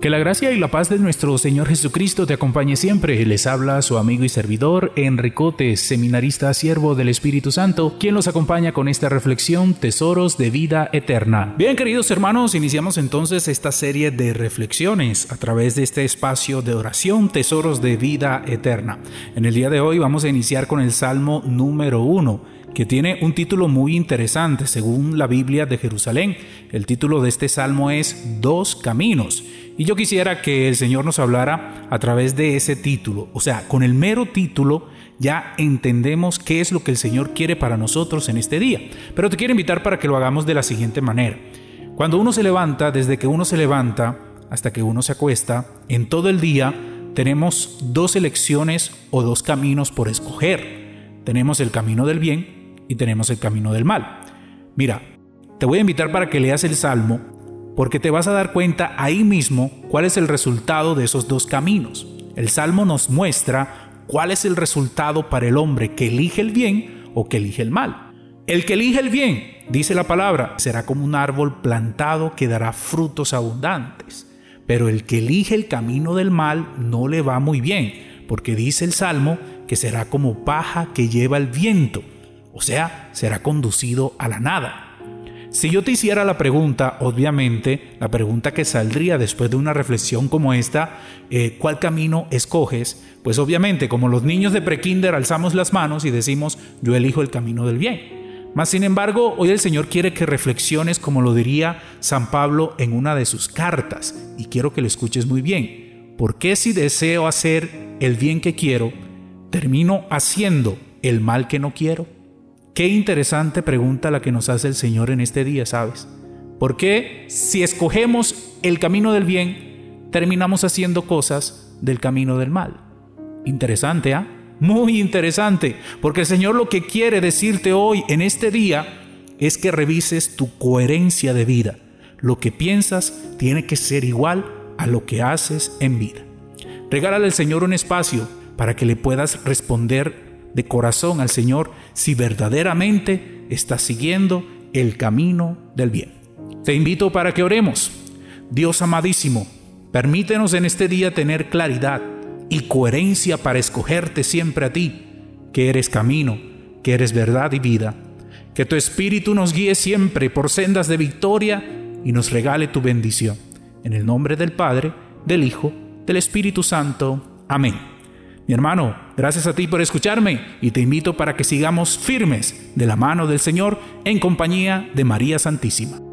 Que la gracia y la paz de nuestro Señor Jesucristo te acompañe siempre. Les habla su amigo y servidor Enricote, seminarista siervo del Espíritu Santo, quien los acompaña con esta reflexión Tesoros de vida eterna. Bien, queridos hermanos, iniciamos entonces esta serie de reflexiones a través de este espacio de oración Tesoros de vida eterna. En el día de hoy vamos a iniciar con el Salmo número uno que tiene un título muy interesante según la Biblia de Jerusalén. El título de este salmo es Dos Caminos. Y yo quisiera que el Señor nos hablara a través de ese título. O sea, con el mero título ya entendemos qué es lo que el Señor quiere para nosotros en este día. Pero te quiero invitar para que lo hagamos de la siguiente manera. Cuando uno se levanta, desde que uno se levanta hasta que uno se acuesta, en todo el día tenemos dos elecciones o dos caminos por escoger. Tenemos el camino del bien y tenemos el camino del mal. Mira, te voy a invitar para que leas el Salmo porque te vas a dar cuenta ahí mismo cuál es el resultado de esos dos caminos. El Salmo nos muestra cuál es el resultado para el hombre que elige el bien o que elige el mal. El que elige el bien, dice la palabra, será como un árbol plantado que dará frutos abundantes. Pero el que elige el camino del mal no le va muy bien, porque dice el Salmo que será como paja que lleva el viento o sea, será conducido a la nada. Si yo te hiciera la pregunta, obviamente, la pregunta que saldría después de una reflexión como esta, eh, ¿cuál camino escoges? Pues obviamente, como los niños de prekinder alzamos las manos y decimos, yo elijo el camino del bien. Mas, sin embargo, hoy el Señor quiere que reflexiones como lo diría San Pablo en una de sus cartas, y quiero que lo escuches muy bien. ¿Por qué si deseo hacer el bien que quiero, termino haciendo el mal que no quiero? Qué interesante pregunta la que nos hace el Señor en este día, ¿sabes? ¿Por qué si escogemos el camino del bien, terminamos haciendo cosas del camino del mal? Interesante, ¿ah? Muy interesante, porque el Señor lo que quiere decirte hoy, en este día, es que revises tu coherencia de vida. Lo que piensas tiene que ser igual a lo que haces en vida. Regálale al Señor un espacio para que le puedas responder de corazón al Señor si verdaderamente estás siguiendo el camino del bien. Te invito para que oremos. Dios amadísimo, permítenos en este día tener claridad y coherencia para escogerte siempre a ti, que eres camino, que eres verdad y vida. Que tu Espíritu nos guíe siempre por sendas de victoria y nos regale tu bendición. En el nombre del Padre, del Hijo, del Espíritu Santo. Amén. Mi hermano, gracias a ti por escucharme y te invito para que sigamos firmes de la mano del Señor en compañía de María Santísima.